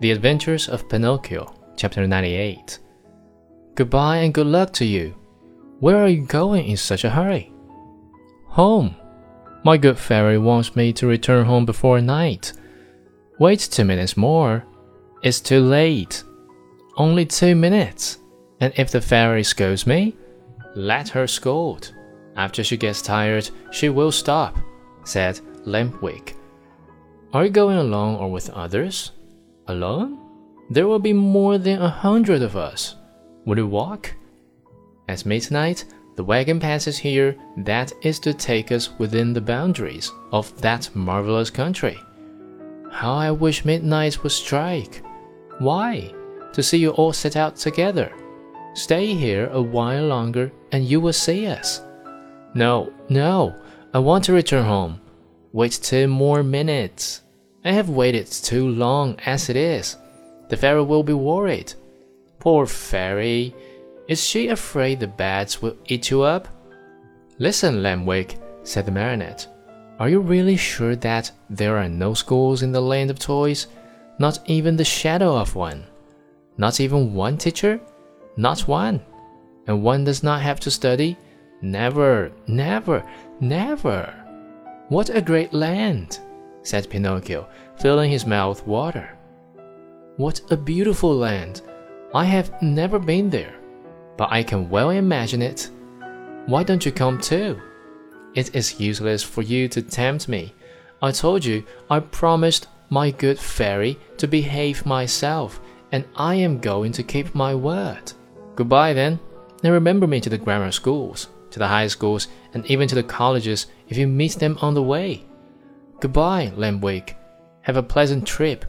The Adventures of Pinocchio, Chapter 98. Goodbye and good luck to you. Where are you going in such a hurry? Home. My good fairy wants me to return home before night. Wait two minutes more. It's too late. Only two minutes. And if the fairy scolds me, let her scold. After she gets tired, she will stop, said Lampwick. Are you going alone or with others? Alone? There will be more than a hundred of us. Will you walk? At midnight, the wagon passes here that is to take us within the boundaries of that marvelous country. How I wish midnight would strike! Why? To see you all set out together. Stay here a while longer and you will see us. No, no, I want to return home. Wait two more minutes. I have waited too long as it is. The fairy will be worried. Poor fairy. Is she afraid the bats will eat you up? Listen, Lampwick, said the marionette. Are you really sure that there are no schools in the land of toys? Not even the shadow of one? Not even one teacher? Not one. And one does not have to study? Never, never, never. What a great land! Said Pinocchio, filling his mouth with water. What a beautiful land! I have never been there, but I can well imagine it. Why don't you come too? It is useless for you to tempt me. I told you I promised my good fairy to behave myself, and I am going to keep my word. Goodbye then, and remember me to the grammar schools, to the high schools, and even to the colleges if you meet them on the way. Goodbye, Lampwick. Have a pleasant trip.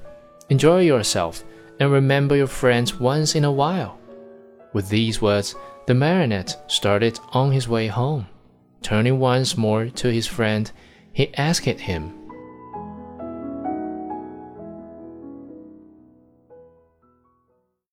Enjoy yourself, and remember your friends once in a while. With these words, the marionette started on his way home. Turning once more to his friend, he asked him